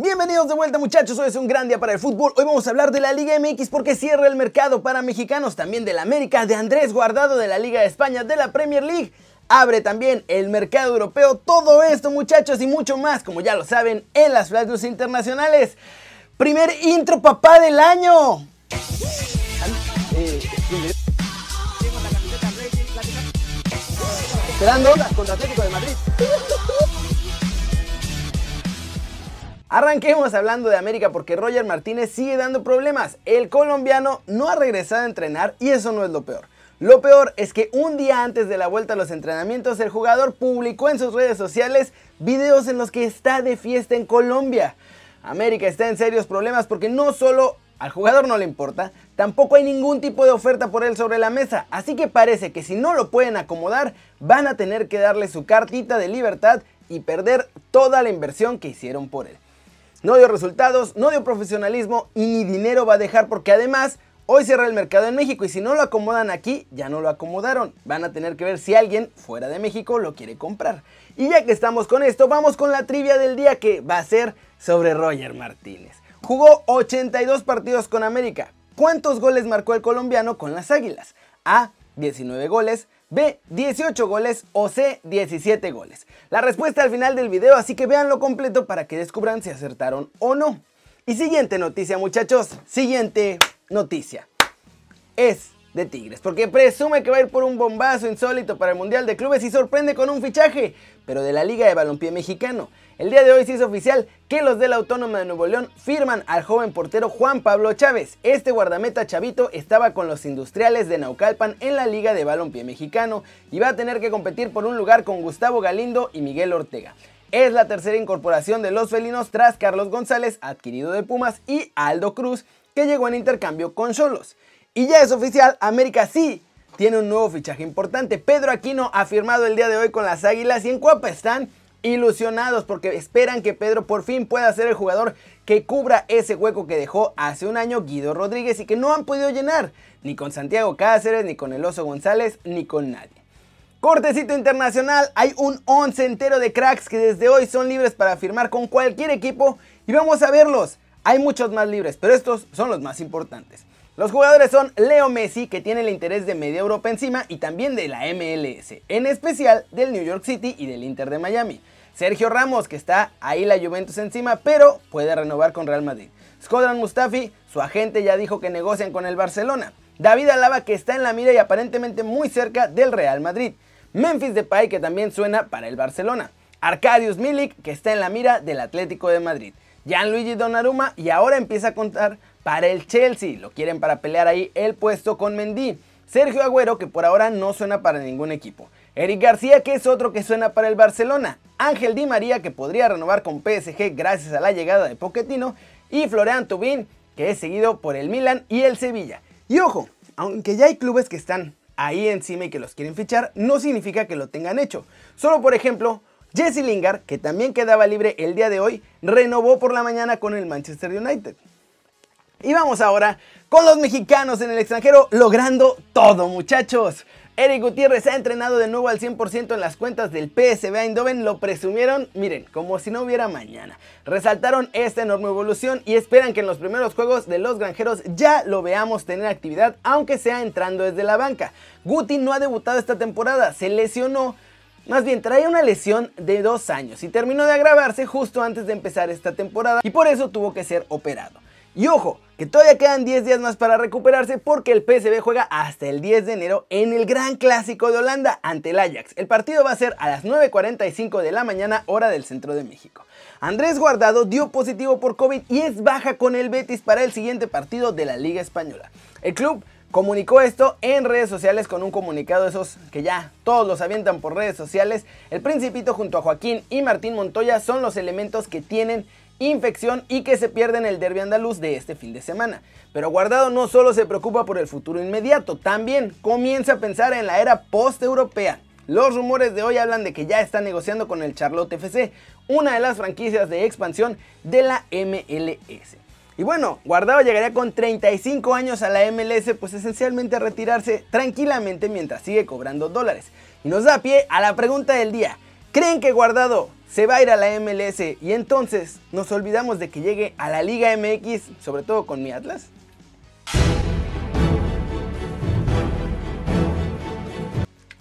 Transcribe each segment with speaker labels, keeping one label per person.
Speaker 1: Bienvenidos de vuelta muchachos, hoy es un gran día para el fútbol. Hoy vamos a hablar de la Liga MX porque cierra el mercado para mexicanos, también de la América, de Andrés Guardado de la Liga de España, de la Premier League. Abre también el mercado europeo, todo esto muchachos y mucho más, como ya lo saben, en las Flash internacionales. Primer intro papá del año. Esperando contra Atlético de Madrid. Arranquemos hablando de América porque Roger Martínez sigue dando problemas. El colombiano no ha regresado a entrenar y eso no es lo peor. Lo peor es que un día antes de la vuelta a los entrenamientos el jugador publicó en sus redes sociales videos en los que está de fiesta en Colombia. América está en serios problemas porque no solo al jugador no le importa, tampoco hay ningún tipo de oferta por él sobre la mesa, así que parece que si no lo pueden acomodar, van a tener que darle su cartita de libertad y perder toda la inversión que hicieron por él. No dio resultados, no dio profesionalismo y ni dinero va a dejar porque además hoy cierra el mercado en México y si no lo acomodan aquí, ya no lo acomodaron. Van a tener que ver si alguien fuera de México lo quiere comprar. Y ya que estamos con esto, vamos con la trivia del día que va a ser sobre Roger Martínez. Jugó 82 partidos con América. ¿Cuántos goles marcó el colombiano con las Águilas? A. 19 goles. B. 18 goles o C. 17 goles. La respuesta al final del video, así que véanlo completo para que descubran si acertaron o no. Y siguiente noticia muchachos, siguiente noticia. Es de Tigres, porque presume que va a ir por un bombazo insólito para el Mundial de Clubes y sorprende con un fichaje, pero de la Liga de Balompié Mexicano. El día de hoy se hizo oficial que los de la Autónoma de Nuevo León firman al joven portero Juan Pablo Chávez. Este guardameta chavito estaba con los industriales de Naucalpan en la Liga de Balompié Mexicano y va a tener que competir por un lugar con Gustavo Galindo y Miguel Ortega. Es la tercera incorporación de los felinos tras Carlos González, adquirido de Pumas, y Aldo Cruz, que llegó en intercambio con Solos. Y ya es oficial, América sí tiene un nuevo fichaje importante. Pedro Aquino ha firmado el día de hoy con las Águilas y en Cuapa están ilusionados porque esperan que Pedro por fin pueda ser el jugador que cubra ese hueco que dejó hace un año Guido Rodríguez y que no han podido llenar, ni con Santiago Cáceres, ni con el Oso González, ni con nadie. Cortecito internacional, hay un once entero de cracks que desde hoy son libres para firmar con cualquier equipo y vamos a verlos. Hay muchos más libres, pero estos son los más importantes. Los jugadores son Leo Messi, que tiene el interés de media Europa encima, y también de la MLS, en especial del New York City y del Inter de Miami. Sergio Ramos, que está ahí la Juventus encima, pero puede renovar con Real Madrid. Skodran Mustafi, su agente ya dijo que negocian con el Barcelona. David Alaba, que está en la mira y aparentemente muy cerca del Real Madrid. Memphis Depay, que también suena para el Barcelona. Arcadius Milik, que está en la mira del Atlético de Madrid. Gianluigi Donnarumma y ahora empieza a contar para el Chelsea. Lo quieren para pelear ahí el puesto con Mendy. Sergio Agüero, que por ahora no suena para ningún equipo. Eric García, que es otro que suena para el Barcelona. Ángel Di María, que podría renovar con PSG gracias a la llegada de Pochettino. Y Florian Tubín, que es seguido por el Milan y el Sevilla. Y ojo, aunque ya hay clubes que están ahí encima y que los quieren fichar, no significa que lo tengan hecho. Solo por ejemplo, Jesse Lingard, que también quedaba libre el día de hoy, renovó por la mañana con el Manchester United. Y vamos ahora con los mexicanos en el extranjero logrando todo muchachos. Eric Gutiérrez ha entrenado de nuevo al 100% en las cuentas del PSV Eindhoven, lo presumieron, miren, como si no hubiera mañana. Resaltaron esta enorme evolución y esperan que en los primeros juegos de los granjeros ya lo veamos tener actividad, aunque sea entrando desde la banca. Guti no ha debutado esta temporada, se lesionó más bien, traía una lesión de dos años y terminó de agravarse justo antes de empezar esta temporada y por eso tuvo que ser operado. Y ojo, que todavía quedan 10 días más para recuperarse porque el PSV juega hasta el 10 de enero en el Gran Clásico de Holanda ante el Ajax. El partido va a ser a las 9.45 de la mañana hora del centro de México. Andrés Guardado dio positivo por COVID y es baja con el Betis para el siguiente partido de la Liga Española. El club comunicó esto en redes sociales con un comunicado esos que ya todos los avientan por redes sociales. El Principito junto a Joaquín y Martín Montoya son los elementos que tienen infección y que se pierden el derby andaluz de este fin de semana. Pero Guardado no solo se preocupa por el futuro inmediato, también comienza a pensar en la era post-europea. Los rumores de hoy hablan de que ya está negociando con el Charlotte FC, una de las franquicias de expansión de la MLS. Y bueno, Guardado llegaría con 35 años a la MLS, pues esencialmente a retirarse tranquilamente mientras sigue cobrando dólares. Y nos da pie a la pregunta del día. ¿Creen que Guardado se va a ir a la MLS y entonces nos olvidamos de que llegue a la Liga MX, sobre todo con mi Atlas?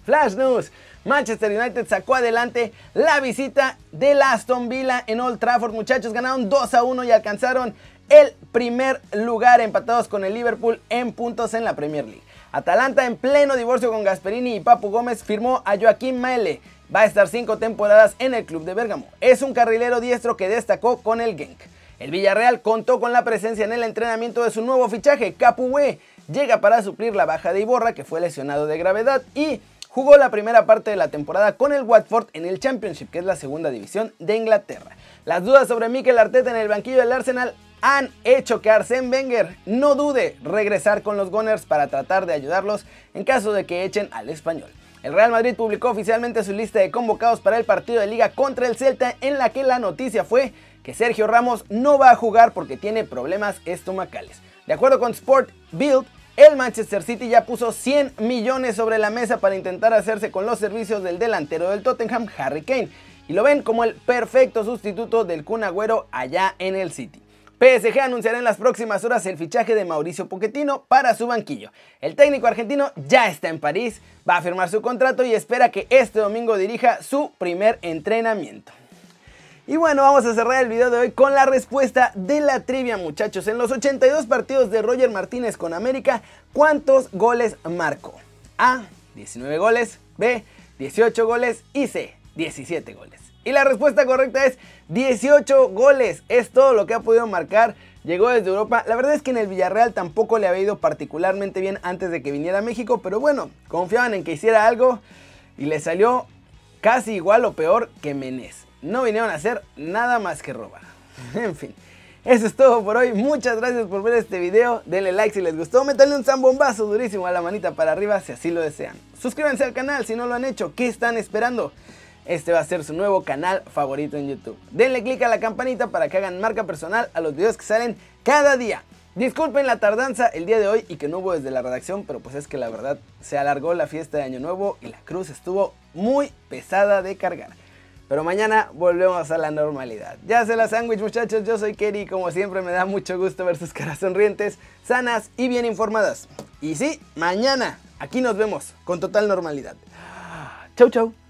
Speaker 1: Flash News. Manchester United sacó adelante la visita del Aston Villa en Old Trafford. Muchachos, ganaron 2 a 1 y alcanzaron el primer lugar empatados con el Liverpool en puntos en la Premier League. Atalanta en pleno divorcio con Gasperini y Papu Gómez firmó a Joaquín Maele. Va a estar 5 temporadas en el club de Bérgamo. Es un carrilero diestro que destacó con el Genk. El Villarreal contó con la presencia en el entrenamiento de su nuevo fichaje, Capué. Llega para suplir la baja de Iborra, que fue lesionado de gravedad, y jugó la primera parte de la temporada con el Watford en el Championship, que es la segunda división de Inglaterra. Las dudas sobre Mikel Arteta en el banquillo del Arsenal han hecho que Arsène Wenger no dude regresar con los Gunners para tratar de ayudarlos en caso de que echen al español. El Real Madrid publicó oficialmente su lista de convocados para el partido de liga contra el Celta en la que la noticia fue que Sergio Ramos no va a jugar porque tiene problemas estomacales. De acuerdo con Sport Build, el Manchester City ya puso 100 millones sobre la mesa para intentar hacerse con los servicios del delantero del Tottenham, Harry Kane, y lo ven como el perfecto sustituto del Kun Agüero allá en el City. PSG anunciará en las próximas horas el fichaje de Mauricio Pochettino para su banquillo. El técnico argentino ya está en París, va a firmar su contrato y espera que este domingo dirija su primer entrenamiento. Y bueno, vamos a cerrar el video de hoy con la respuesta de la trivia, muchachos. En los 82 partidos de Roger Martínez con América, ¿cuántos goles marcó? A, 19 goles, B, 18 goles y C, 17 goles. Y la respuesta correcta es 18 goles. Es todo lo que ha podido marcar. Llegó desde Europa. La verdad es que en el Villarreal tampoco le había ido particularmente bien antes de que viniera a México. Pero bueno, confiaban en que hiciera algo. Y le salió casi igual o peor que Menés. No vinieron a hacer nada más que robar. en fin. Eso es todo por hoy. Muchas gracias por ver este video. Denle like si les gustó. Métanle un zambombazo durísimo a la manita para arriba si así lo desean. Suscríbanse al canal si no lo han hecho. ¿Qué están esperando? Este va a ser su nuevo canal favorito en YouTube. Denle click a la campanita para que hagan marca personal a los videos que salen cada día. Disculpen la tardanza el día de hoy y que no hubo desde la redacción, pero pues es que la verdad se alargó la fiesta de Año Nuevo y la cruz estuvo muy pesada de cargar. Pero mañana volvemos a la normalidad. Ya se la sándwich muchachos, yo soy Kerry como siempre me da mucho gusto ver sus caras sonrientes, sanas y bien informadas. Y sí, mañana aquí nos vemos con total normalidad. Chau chau.